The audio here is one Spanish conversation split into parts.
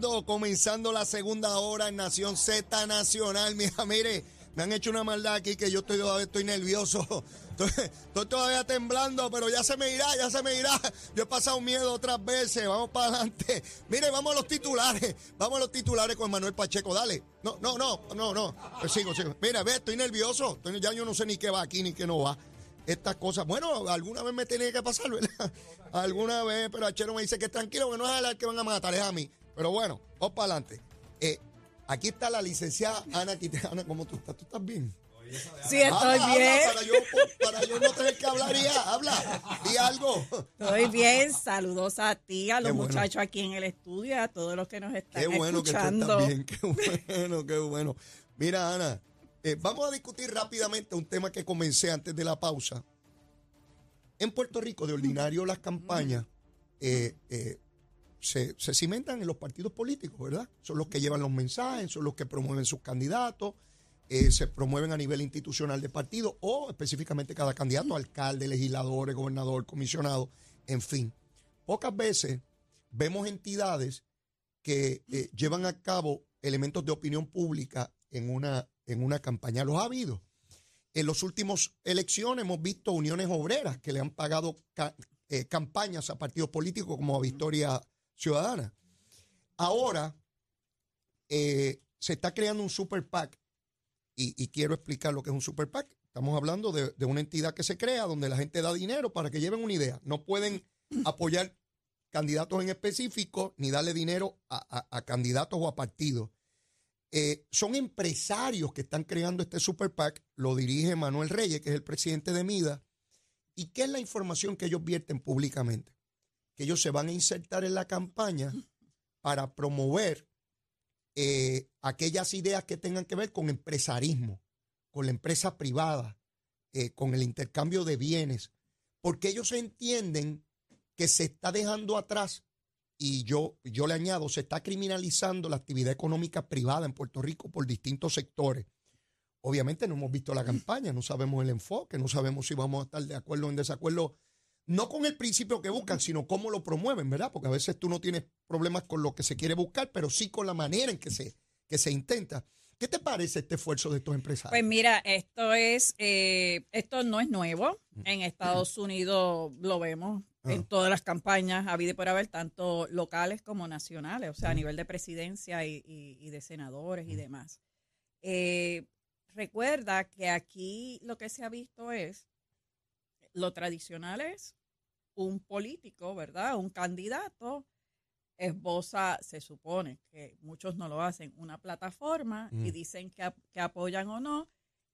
Comenzando, la segunda hora en Nación Z Nacional. Mira, mire, me han hecho una maldad aquí que yo estoy estoy nervioso. Estoy, todavía temblando, pero ya se me irá, ya se me irá. Yo he pasado miedo otras veces. Vamos para adelante. Mire, vamos a los titulares. Vamos a los titulares con Manuel Pacheco. Dale. No, no, no, no, no. Pues sigo, sigo. Mira, ve, estoy nervioso. Estoy- ya yo no sé ni qué va aquí ni qué no va estas cosas. Bueno, alguna vez me tenía que pasar, ¿verdad? Alguna vez, pero Achero me dice que tranquilo, que no es a él que van a matar, es a mí. Pero bueno, vamos para adelante. Eh, aquí está la licenciada Ana Quintana. Ana, ¿cómo tú estás? ¿Tú estás bien? Sí, estoy Habla, bien. habla, para, yo, para yo no tener que hablar ya, habla, di algo. Estoy bien. Saludos a ti, a los bueno. muchachos aquí en el estudio a todos los que nos están Qué bueno que tú escuchando. estás bien, qué bueno, qué bueno. Mira, Ana, eh, vamos a discutir rápidamente un tema que comencé antes de la pausa. En Puerto Rico, de ordinario, las campañas eh, eh, se, cimentan en los partidos políticos, ¿verdad? Son los que llevan los mensajes, son los que promueven sus candidatos, eh, se promueven a nivel institucional de partido o específicamente cada candidato, alcalde, legisladores, gobernador, comisionado, en fin. Pocas veces vemos entidades que eh, llevan a cabo elementos de opinión pública en una, en una campaña. Los ha habido. En las últimas elecciones hemos visto uniones obreras que le han pagado eh, campañas a partidos políticos como a Victoria Ciudadana. Ahora eh, se está creando un super PAC y, y quiero explicar lo que es un super PAC. Estamos hablando de, de una entidad que se crea donde la gente da dinero para que lleven una idea. No pueden apoyar candidatos en específico ni darle dinero a, a- a candidatos o a partidos. Eh, son empresarios que están creando este super PAC, lo dirige Manuel Reyes, que es el presidente de MIDA. ¿Y qué es la información que ellos vierten públicamente? Que ellos se van a insertar en la campaña para promover eh, aquellas ideas que tengan que ver con empresarismo, con la empresa privada, eh, con el intercambio de bienes, porque ellos entienden que se está dejando atrás y yo, yo le añado, se está criminalizando la actividad económica privada en Puerto Rico por distintos sectores. Obviamente no hemos visto la campaña, no sabemos el enfoque, no sabemos si vamos a estar de acuerdo o en desacuerdo, no con el principio que buscan, sino cómo lo promueven, ¿verdad? Porque a veces tú no tienes problemas con lo que se quiere buscar, pero sí con la manera en que se, que se intenta. ¿Qué te parece este esfuerzo de estos empresarios? Pues mira, esto es, eh, esto no es nuevo. En Estados Unidos lo vemos en Ah. todas las campañas, ha habido por haber, tanto locales como nacionales, o sea, a nivel de presidencia y, y- y de senadores y demás. Eh, recuerda que aquí lo que se ha visto es, lo tradicional es un político, ¿verdad? Un candidato esboza, se supone que muchos no lo hacen, una plataforma y Mm. dicen que, que apoyan o no.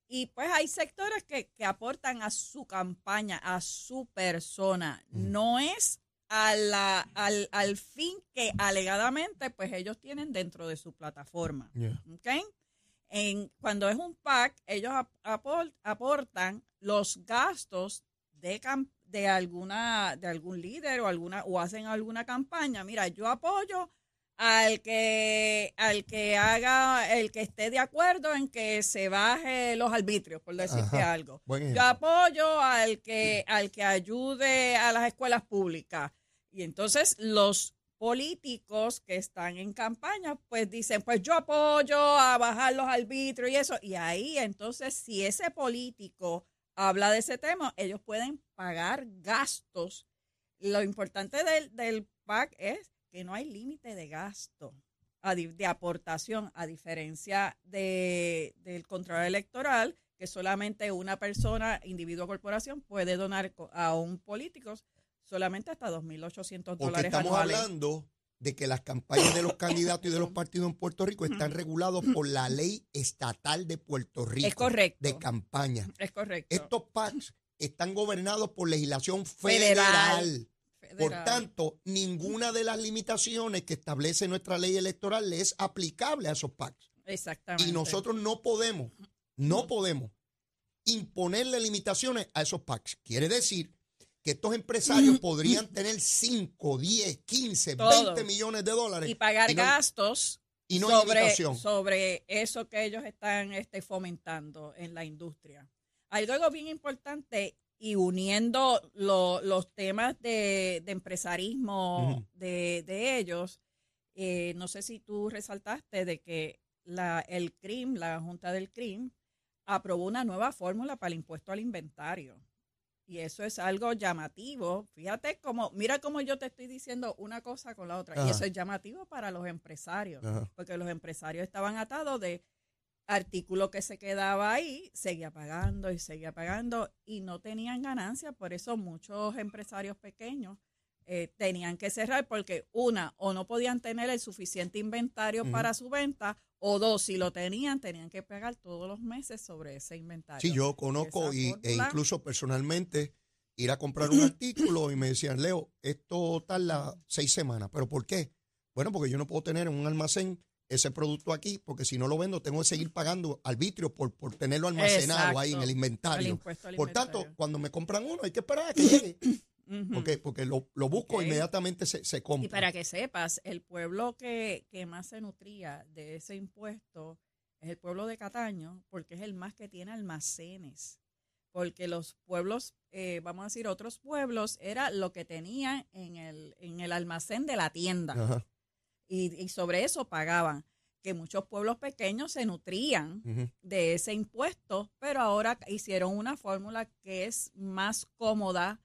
Y pues hay sectores que, que aportan a su campaña, a su persona. Mm. No es a la, al, al fin que alegadamente pues ellos tienen dentro de su plataforma. En, cuando es un PAC, ellos ap- apor- aportan los gastos de, de alguna de algún líder o alguna o hacen alguna campaña. Mira, yo apoyo al que al que haga el que esté de acuerdo en que se baje los arbitrios, por decirte Ajá. algo. Yo apoyo al que al que ayude a las escuelas públicas. Y entonces los políticos que están en campaña, pues dicen, pues yo apoyo a bajar los arbitrios y eso. Y ahí entonces, si ese político habla de ese tema, ellos pueden pagar gastos. Lo importante del, del PAC es que no hay límite de gasto, de aportación, a diferencia de, del control electoral, que solamente una persona, individuo o corporación, puede donar a un político solamente hasta 2.800 Porque dólares estamos anuales. hablando de que las campañas de los candidatos y de los partidos en Puerto Rico están regulados por la ley estatal de Puerto Rico. Es correcto. De campaña. Es correcto. Estos PACs están gobernados por legislación federal. Federal. Por tanto, ninguna de las limitaciones que establece nuestra ley electoral le es aplicable a esos PACs. Exactamente. Y nosotros no podemos, no podemos imponerle limitaciones a esos PACs. Quiere decir que estos empresarios podrían tener 5, 10, 15, Todo. 20 millones de dólares y pagar y no- gastos y no sobre, eso que ellos están este, fomentando en la industria. Hay algo bien importante y uniendo lo- los temas de, de empresarismo de ellos, eh, no sé si tú resaltaste de que la, el CRIM, la Junta del CRIM, aprobó una nueva fórmula para el impuesto al inventario. Y eso es algo llamativo. Fíjate cómo, mira cómo yo te estoy diciendo una cosa con la otra. Y eso es llamativo para los empresarios, Ajá. porque los empresarios estaban atados de artículo que se quedaba ahí, seguía pagando y seguía pagando y no tenían ganancia. Por eso muchos empresarios pequeños eh, tenían que cerrar porque una, o no podían tener el suficiente inventario para su venta, o dos, si lo tenían, tenían que pagar todos los meses sobre ese inventario. Sí, yo conozco y, e incluso personalmente ir a comprar un artículo y me decían, Leo, esto tarda seis semanas. ¿Pero por qué? Bueno, porque yo no puedo tener en un almacén ese producto aquí, porque si no lo vendo tengo que seguir pagando arbitrio por, por tenerlo almacenado ahí en el inventario. Por tanto, cuando me compran uno hay que esperar a que llegue, Porque, porque lo, lo busco inmediatamente se, se compra. Y para que sepas, el pueblo que, que más se nutría de ese impuesto es el pueblo de Cataño, porque es el más que tiene almacenes. Porque los pueblos, eh, vamos a decir, otros pueblos, era lo que tenían en el, en el almacén de la tienda. Ajá, Y, y sobre eso pagaban. Que muchos pueblos pequeños se nutrían de ese impuesto, pero ahora hicieron una fórmula que es más cómoda.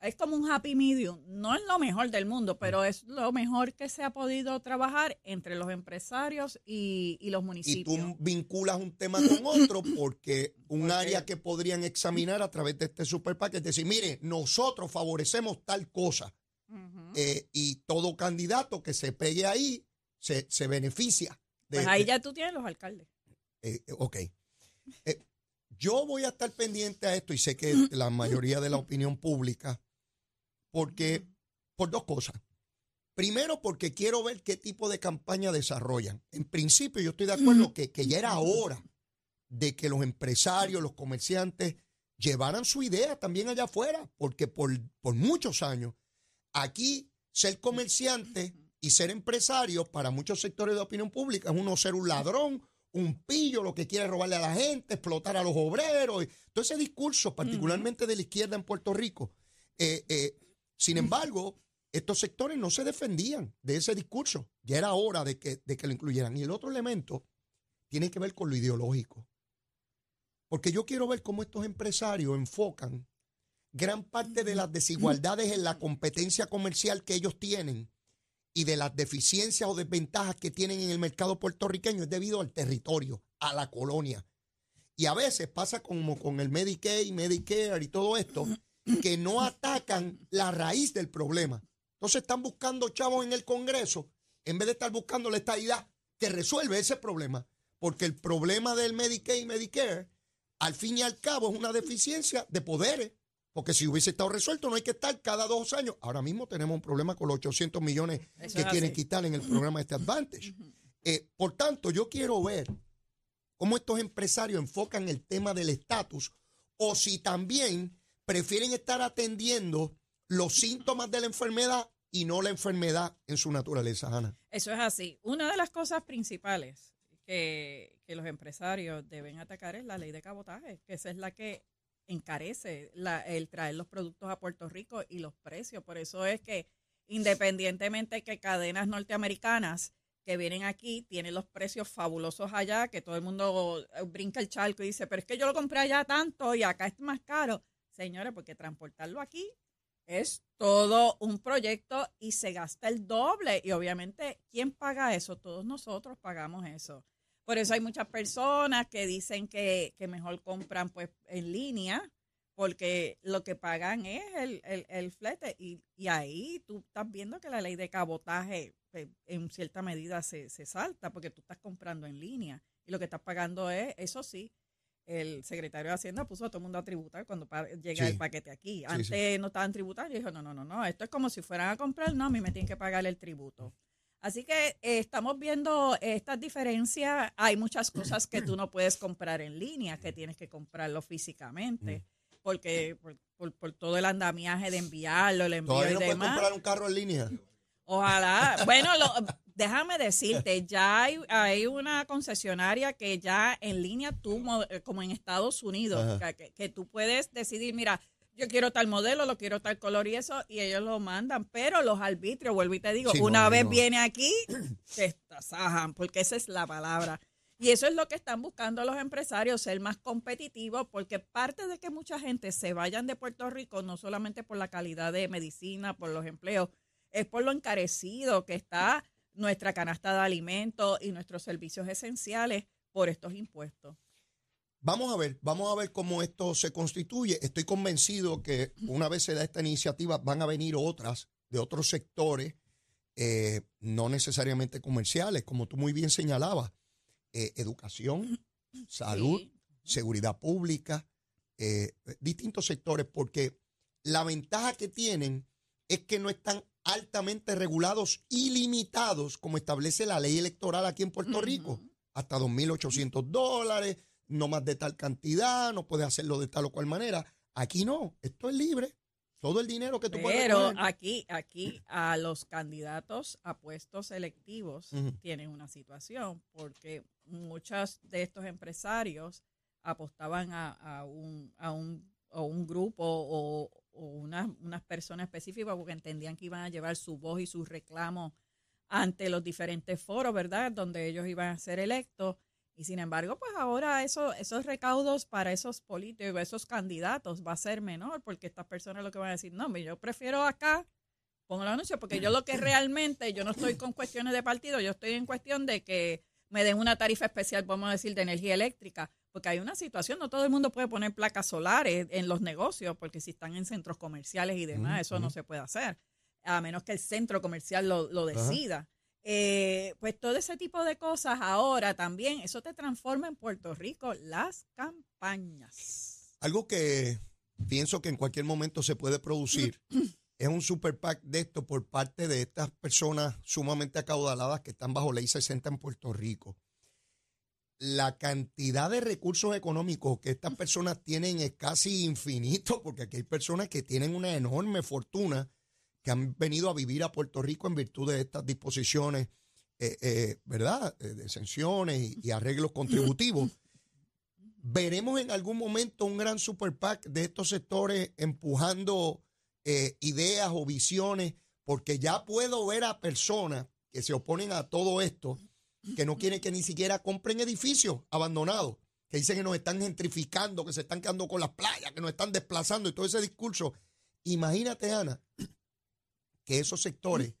Es como un happy medium. No es lo mejor del mundo, pero es lo mejor que se ha podido trabajar entre los empresarios y, y los Y municipios. tú vinculas un tema con otro porque un área que podrían examinar a través de este super PAC es decir, mire, nosotros favorecemos tal cosa eh, y todo candidato que se pegue ahí se, se beneficia. de- pues ahí de- ya tú tienes los alcaldes. eh, eh, ok. Eh, yo voy a estar pendiente a esto y sé que la mayoría de la opinión pública, porque, por dos cosas. Primero, porque quiero ver qué tipo de campaña desarrollan. En principio, yo estoy de acuerdo que, que ya era hora de que los empresarios, los comerciantes, llevaran su idea también allá afuera, porque por, por muchos años, aquí ser comerciante y ser empresario para muchos sectores de opinión pública es uno ser un ladrón, un pillo, lo que quiere robarle a la gente, explotar a los obreros. y todo ese discurso, particularmente de la izquierda en Puerto Rico. Eh, eh, sin embargo, estos sectores no se defendían de ese discurso. Ya era hora de que, de que lo incluyeran. Y el otro elemento tiene que ver con lo ideológico. Porque yo quiero ver cómo estos empresarios enfocan gran parte de las desigualdades en la competencia comercial que ellos tienen y de las deficiencias o desventajas que tienen en el mercado puertorriqueño es debido al territorio, a la colonia. Y a veces pasa como con el Medicaid, Medicare y todo esto, que no atacan la raíz del problema. Entonces están buscando chavos en el Congreso en vez de estar buscando la estadidad que resuelve ese problema. Porque el problema del Medicaid y Medicare, al fin y al cabo, es una deficiencia de poderes. Porque si hubiese estado resuelto, no hay que estar cada dos años. Ahora mismo tenemos un problema con los 800 millones Eso que quieren así. quitar en el programa este Advantage. Eh, por tanto, yo quiero ver cómo estos empresarios enfocan el tema del estatus o si también prefieren estar atendiendo los síntomas de la enfermedad y no la enfermedad en su naturaleza, Ana. Eso es así. Una de las cosas principales que, que los empresarios deben atacar es la ley de cabotaje, que esa es la que encarece la- el traer los productos a Puerto Rico y los precios. Por eso es que independientemente que cadenas norteamericanas que vienen aquí tienen los precios fabulosos allá, que todo el mundo brinca el charco y dice, pero es que yo lo compré allá tanto y acá es más caro. Señores, porque transportarlo aquí es todo un proyecto y se gasta el doble. Y obviamente, ¿quién paga eso? Todos nosotros pagamos eso. Por eso hay muchas personas que dicen que, que mejor compran pues en línea, porque lo que pagan es el, el, el flete. Y, y ahí tú estás viendo que la ley de cabotaje pues, en cierta medida se, se salta porque tú estás comprando en línea y lo que estás pagando es, eso sí, el secretario de Hacienda puso a todo el mundo a tributar cuando llega Sí. el paquete aquí. Antes sí. no estaban tributando y dijo, no, no, no, no, esto es como si fueran a comprar, no, a mí me tienen que pagar el tributo. Así que eh, estamos viendo estas diferencias. Hay muchas cosas que tú no puedes comprar en línea, que tienes que comprarlo físicamente, porque por, por- por todo el andamiaje de enviarlo, el envío Todavía y no puedes demás. comprar un carro en línea. Ojalá. Bueno, lo- déjame decirte, ya hay, hay una concesionaria que ya en línea, tú, eh, como en Estados Unidos, que, que tú puedes decidir, mira, yo quiero tal modelo, lo quiero tal color y eso, y ellos lo mandan. Pero los arbitrios, vuelvo y te digo, Sí, una vez no. viene aquí, te tasajan, porque esa es la palabra. Y eso es lo que están buscando los empresarios, ser más competitivos, porque parte de que mucha gente se vayan de Puerto Rico, no solamente por la calidad de medicina, por los empleos, es por lo encarecido que está nuestra canasta de alimentos y nuestros servicios esenciales por estos impuestos. Vamos a ver, vamos a ver cómo esto se constituye. Estoy convencido que una vez se da esta iniciativa van a venir otras de otros sectores, eh, no necesariamente comerciales, como tú muy bien señalabas, eh, educación, salud, Sí. seguridad pública, eh, distintos sectores, porque la ventaja que tienen es que no están altamente regulados y limitados como establece la ley electoral aquí en Puerto Rico. Ujú. Hasta 2.800 dólares, no más de tal cantidad, no puedes hacerlo de tal o cual manera. Aquí no, esto es libre. Todo el dinero que tú puedes Pero aquí, aquí a los candidatos a puestos electivos tienen una situación, porque muchos de estos empresarios apostaban a, a un, a un, a un grupo o personas específicas porque entendían que iban a llevar su voz y sus reclamos ante los diferentes foros, ¿verdad? Donde ellos iban a ser electos. Y sin embargo, pues ahora eso, esos recaudos para esos políticos, esos candidatos va a ser menor, porque estas personas lo que van a decir, no, yo prefiero acá, pongo el anuncio, porque yo lo que realmente, yo no estoy con cuestiones de partido, yo estoy en cuestión de que me den una tarifa especial, vamos a decir, de energía eléctrica, porque hay una situación, no todo el mundo puede poner placas solares en los negocios, porque si están en centros comerciales y demás, eso no se puede hacer, a menos que el centro comercial lo, lo decida. Eh, pues todo ese tipo de cosas ahora también, eso te transforma en Puerto Rico las campañas. Algo que pienso que en cualquier momento se puede producir es un super PAC de esto por parte de estas personas sumamente acaudaladas que están bajo ley 60 en Puerto Rico. La cantidad de recursos económicos que estas personas tienen es casi infinito, porque aquí hay personas que tienen una enorme fortuna que han venido a vivir a Puerto Rico en virtud de estas disposiciones, eh, eh, ¿verdad? Eh, de exenciones y, y arreglos contributivos. ¿Veremos en algún momento un gran super PAC de estos sectores empujando ideas o visiones? Porque ya puedo ver a personas que se oponen a todo esto, que no quieren que ni siquiera compren edificios abandonados, que dicen que nos están gentrificando, que se están quedando con las playas, que nos están desplazando y todo ese discurso. Imagínate, Ana, que esos sectores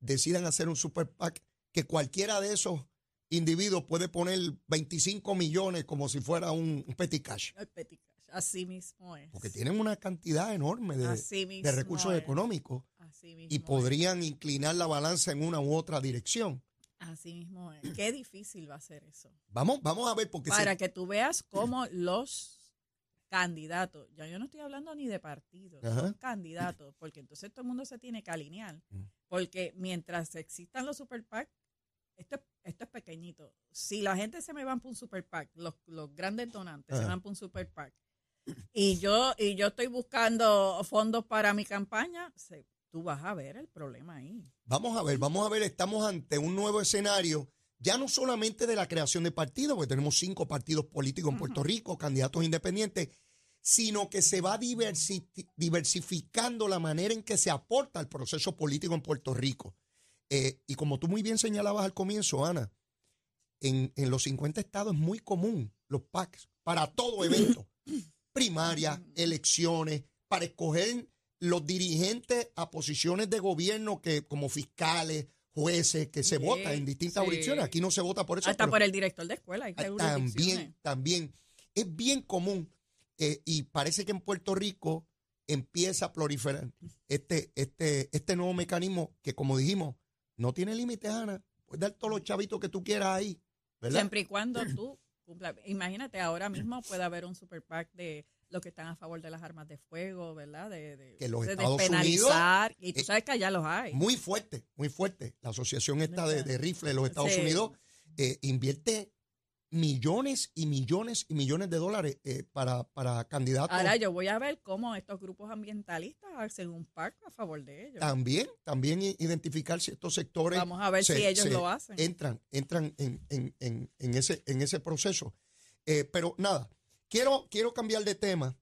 decidan hacer un super PAC, que cualquiera de esos individuos puede poner 25 millones como si fuera un, un petty cash, El petty cash, Así mismo es. porque tienen una cantidad enorme de, recursos es. económicos Así mismo y es. podrían inclinar la balanza en una u otra dirección. Así mismo es. Qué difícil va a ser eso. Vamos, vamos a ver, porque se- Para que tú veas cómo los candidatos, ya yo no estoy hablando ni de partidos, son candidatos, porque entonces todo el mundo se tiene que alinear. Mm. Porque mientras existan los super PAC, esto, es- esto es pequeñito. Si la gente se me van para un super PAC, los, los grandes donantes se van para un super PAC, y yo, y yo estoy buscando fondos para mi campaña, se- tú vas a ver el problema ahí. Vamos a ver, vamos a ver, estamos ante un nuevo escenario, ya no solamente de la creación de partidos, porque tenemos cinco partidos políticos en Puerto Rico, candidatos independientes, sino que se va diversi- diversificando la manera en que se aporta al proceso político en Puerto Rico. Eh, y como tú muy bien señalabas al comienzo, Ana, en, en los 50 estados es muy común los PACs para todo evento, primarias, elecciones, para escoger los dirigentes a posiciones de gobierno que como fiscales, jueces, que se Sí, votan en distintas sí. jurisdicciones. Aquí no se vota por eso. Hasta por el director de escuela. hay. También, también. Es bien común eh, y parece que en Puerto Rico empieza a proliferar este, este, este nuevo mecanismo que, como dijimos, No tiene límites, Ana. Puedes dar todos los chavitos que tú quieras ahí, ¿verdad? Siempre y cuando tú cumplas. Imagínate, ahora mismo puede haber un super PAC de los que están a favor de las armas de fuego, ¿verdad? De, de, Que los de Estados despenalizar. y tú eh, sabes que allá los hay. Muy fuerte, muy fuerte. La asociación esta de, de rifles de los Estados Sí. Unidos eh, invierte millones y millones y millones de dólares eh, para, para candidatos. Ahora yo voy a ver cómo estos grupos ambientalistas hacen un PAC a favor de ellos. También, también identificar si estos sectores Vamos a ver se- si ellos lo hacen. entran, entran en, en- en- en ese, en ese proceso. Eh, pero nada, quiero, quiero cambiar de tema.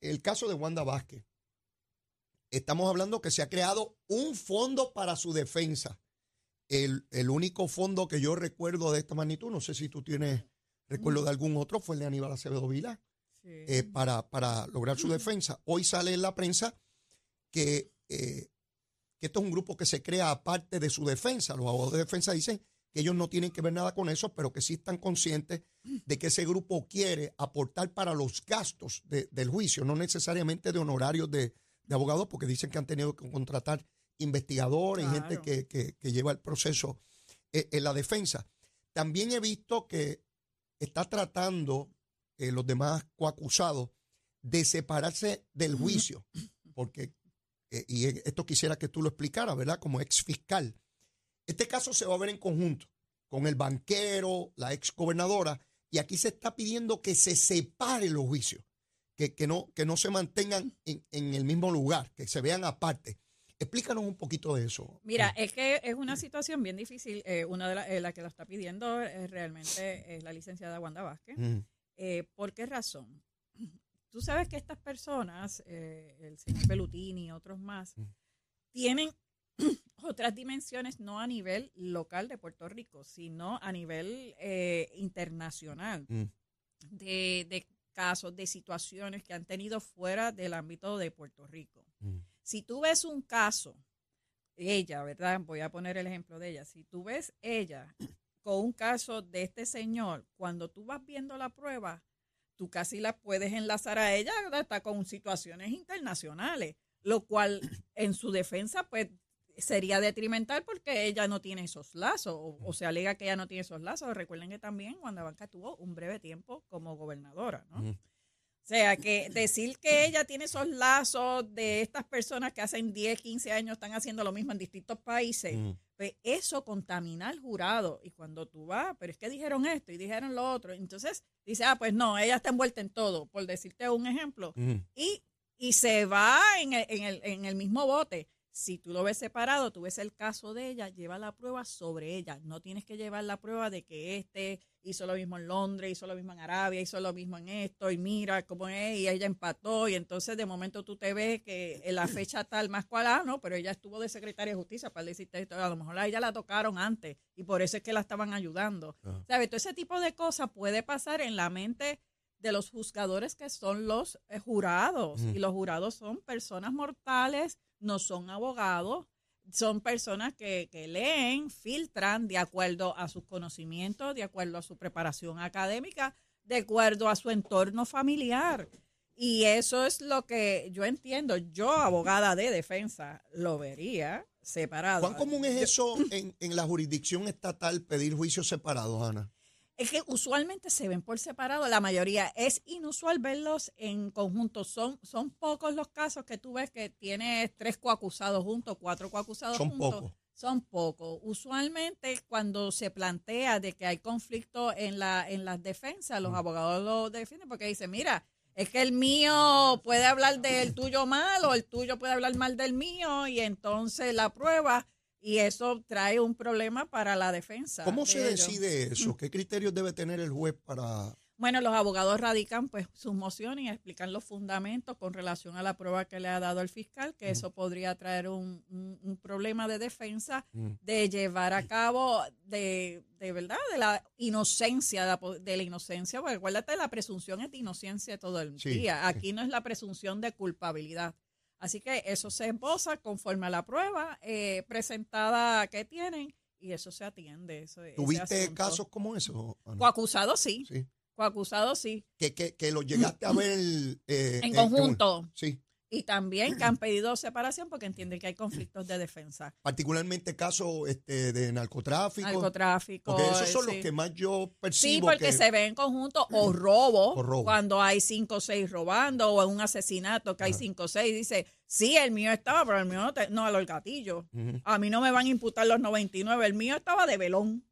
El caso de Wanda Vázquez. Estamos hablando que se ha creado un fondo para su defensa. El, el único fondo que yo recuerdo de esta magnitud, no sé si tú tienes recuerdo de algún otro, fue el de Aníbal Acevedo Vila Sí. eh, para, para lograr su defensa. Hoy sale en la prensa que, eh, que esto es un grupo que se crea aparte de su defensa. Los abogados de defensa dicen que ellos no tienen que ver nada con eso, pero que sí están conscientes de que ese grupo quiere aportar para los gastos de- del juicio, no necesariamente de honorarios de, de abogados, porque dicen que han tenido que contratar investigadores y gente Claro. que, que- que lleva el proceso eh, en la defensa. También he visto que está tratando eh, los demás coacusados de separarse del juicio, porque, eh, y esto quisiera que tú lo explicaras, ¿verdad? Como ex fiscal. Este caso se va a ver en conjunto con el banquero, la ex gobernadora, y aquí se está pidiendo que se separen los juicios, que, que no, que no se mantengan en, en el mismo lugar, que se vean aparte. Explícanos un poquito de eso. Mira, es que es una situación bien difícil. Eh, una de las la que lo está pidiendo es realmente es la licenciada Wanda Vázquez. Mm, Eh, ¿Por qué razón? Tú sabes que estas personas, eh, el señor Pelutini y otros más, Mm. tienen otras dimensiones no a nivel local de Puerto Rico, sino a nivel eh, internacional mm, de, de casos, de situaciones que han tenido fuera del ámbito de Puerto Rico. mm, Si tú ves un caso, ella, ¿verdad? Voy a poner el ejemplo de ella. Si tú ves ella con un caso de este señor, cuando tú vas viendo la prueba, tú casi la puedes enlazar a ella hasta con situaciones internacionales, lo cual en su defensa, pues sería detrimental porque ella no tiene esos lazos, o, o se alega que ella no tiene esos lazos. Recuerden que también Wanda Banca tuvo un breve tiempo como gobernadora, ¿no? O sea, que decir que ella tiene esos lazos de estas personas que hacen 10, 15 años están haciendo lo mismo en distintos países, Mm. pues eso contamina al jurado. Y cuando tú vas, pero es que dijeron esto y dijeron lo otro, entonces dice, ah, pues no, ella está envuelta en todo, por decirte un ejemplo. Mm. Y, y se va en el, en, el, en el mismo bote. Si tú lo ves separado, tú ves el caso de ella, lleva la prueba sobre ella. No tienes que llevar la prueba de que este hizo lo mismo en Londres, hizo lo mismo en Arabia, hizo lo mismo en esto, y mira cómo es, y ella empató, y entonces de momento tú te ves que en la fecha tal más cual, ah, no, pero ella estuvo de secretaria de justicia para decirte esto, a lo mejor a ella la tocaron antes, y por eso es que la estaban ayudando. ¿Sabes? Todo ese tipo de cosas puede pasar en la mente de los juzgadores que son los eh, jurados. Y los jurados son personas mortales, no son abogados, son personas que, que leen, filtran de acuerdo a sus conocimientos, de acuerdo a su preparación académica, de acuerdo a su entorno familiar. Y eso es lo que yo entiendo. Yo, abogada de defensa, lo vería separado. ¿Cuán común es eso en, en la jurisdicción estatal pedir juicios separados, Ana? Es que usualmente se ven por separado, la mayoría. Es inusual verlos en conjunto. Son, son pocos los casos que tú ves que tienes tres coacusados juntos, cuatro coacusados Son juntos. pocos. Son pocos. Usualmente cuando se plantea de que hay conflicto en, la, en las defensas, los abogados lo defienden porque dicen, mira, es que el mío puede hablar del tuyo mal o el tuyo puede hablar mal del mío y entonces la prueba y eso trae un problema para la defensa. ¿Cómo de se ellos. decide eso? ¿Qué criterios debe tener el juez para...? Bueno, los abogados radican pues sus mociones y explican los fundamentos con relación a la prueba que le ha dado el fiscal, que eso podría traer un, un- un problema de defensa Mm. de llevar a cabo de, de verdad de la inocencia de la, po- de la inocencia, porque acuérdate la presunción es de inocencia todo el Sí, día. Aquí no es la presunción de culpabilidad. Así que eso se esboza conforme a la prueba eh, presentada que tienen y eso se atiende. Eso, ¿Tuviste casos como eso? Ana? Coacusado sí, Sí. coacusado sí. Que, que, que lo llegaste a ver... eh, En un- conjunto. sí. Y también que han pedido separación porque entienden que hay conflictos de defensa. Particularmente casos este, de narcotráfico. Narcotráfico. Porque esos son sí. los que más yo percibo. Sí, porque que- se ve en conjunto o robo, O robo. cuando hay cinco o seis robando, o en un asesinato que hay cinco o seis. Dice, sí, el mío estaba, pero el mío no, te- no a los gatillos. A mí no me van a imputar los 99, el mío estaba de velón.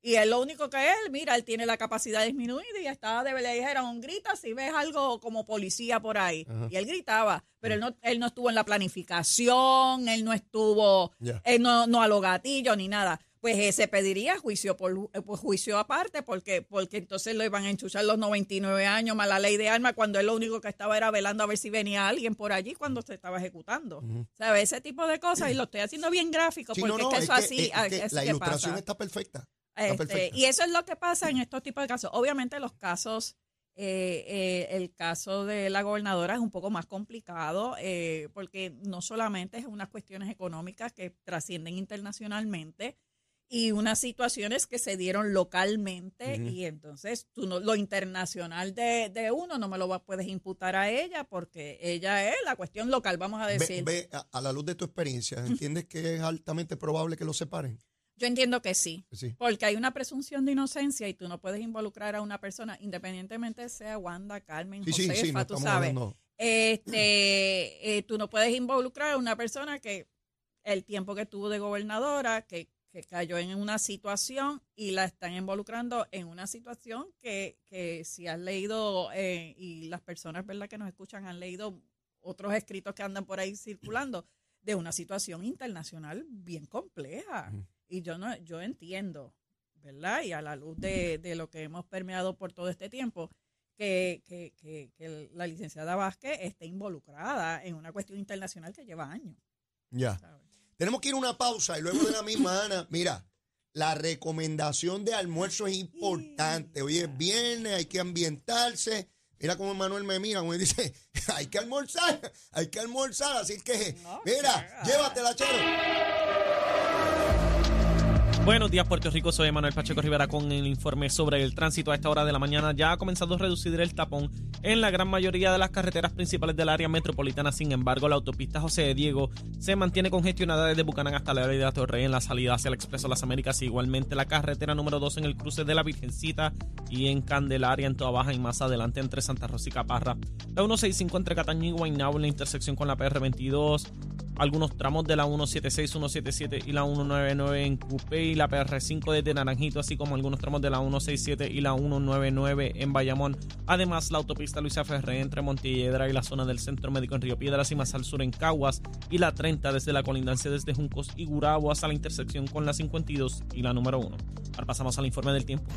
Y es lo único que él, mira, él tiene la capacidad disminuida y estaba de le dijeron, grita si ves algo como policía por ahí. Y él gritaba, pero él no, él no estuvo en la planificación, él no estuvo, él no, no a los gatillos ni nada. Pues ese pediría juicio por eh, pues, juicio aparte, porque, porque entonces lo iban a enchuchar los 99 años más la ley de armas, cuando él lo único que estaba era velando a ver si venía alguien por allí cuando se estaba ejecutando. ¿Sabes? Ese tipo de cosas, y lo estoy haciendo bien gráfico, Sí, porque no, no, es que eso es que- así, es ah, que es la ilustración pasa. está perfecta. Este, y eso es lo que pasa en estos tipos de casos. Obviamente los casos, eh, eh, el caso de la gobernadora es un poco más complicado eh, porque no solamente es unas cuestiones económicas que trascienden internacionalmente y unas situaciones que se dieron localmente y entonces tú no, lo internacional de, de uno no me lo va- puedes imputar a ella porque ella es la cuestión local, vamos a decir. ve, a, a la luz de tu experiencia, ¿entiendes que es altamente probable que los separen? Yo entiendo que sí. Sí. Porque hay una presunción de inocencia y tú no puedes involucrar a una persona, independientemente sea Wanda, Carmen, Sí, Josefa, sí, no tú sabes. hablando. Este, eh, tú no puedes involucrar a una persona que el tiempo que tuvo de gobernadora, que, que cayó en una situación y la están involucrando en una situación que, que si has leído eh, y las personas verdad que nos escuchan han leído otros escritos que andan por ahí circulando de una situación internacional bien compleja. Y yo no, yo entiendo, ¿verdad? Y a la luz de, de lo que hemos permeado por todo este tiempo, que, que, que, que la licenciada Vázquez esté involucrada en una cuestión internacional que lleva años. Ya. ¿sabes? Tenemos que ir a una pausa y luego de la misma, Ana, mira, la recomendación de almuerzo es importante. Hoy es viernes, hay que ambientarse. Mira cómo Manuel me mira, como dice, hay que almorzar, hay que almorzar. Así que, mira, llévatela, chero. Buenos días, Puerto Rico. Soy Manuel Pacheco Rivera con el informe sobre el tránsito. A esta hora de la mañana ya ha comenzado a reducir el tapón en la gran mayoría de las carreteras principales del área metropolitana. Sin embargo, la autopista José de Diego se mantiene congestionada desde Bucanán hasta la área de Torrey en la salida hacia el Expreso Las Américas. Igualmente, la carretera número 2 en el cruce de la Virgencita y en Candelaria, en Toa Baja y más adelante entre Santa Rosa y Caparra. La 165 entre Cataño y Guaynabo en la intersección con la PR22 algunos tramos de la 176, 177 y la 199 en Coupé y la PR5 desde Naranjito, así como algunos tramos de la 167 y la 199 en Bayamón. Además, la autopista Luisa Ferré entre Montelledra y la zona del Centro Médico en Río Piedras y más al sur en Caguas y la 30 desde la colindancia desde Juncos y Gurabo hasta la intersección con la 52 y la número 1. Ahora pasamos al informe del tiempo.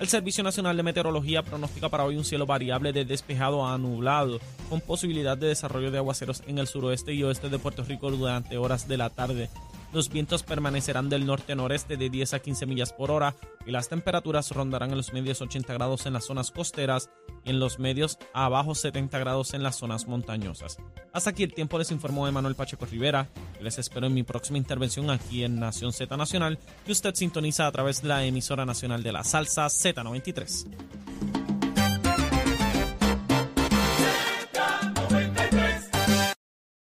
El Servicio Nacional de Meteorología pronostica para hoy un cielo variable de despejado a nublado, con posibilidad de desarrollo de aguaceros en el suroeste y oeste de Puerto Rico durante horas de la tarde. Los vientos permanecerán del norte-noreste de 10 a 15 millas por hora y las temperaturas rondarán en los medios 80 grados en las zonas costeras y en los medios a bajos 70 grados en las zonas montañosas. Hasta aquí el tiempo les informó Emanuel Pacheco Rivera les espero en mi próxima intervención aquí en Nación Z Nacional que usted sintoniza a través de la emisora nacional de la salsa Z93.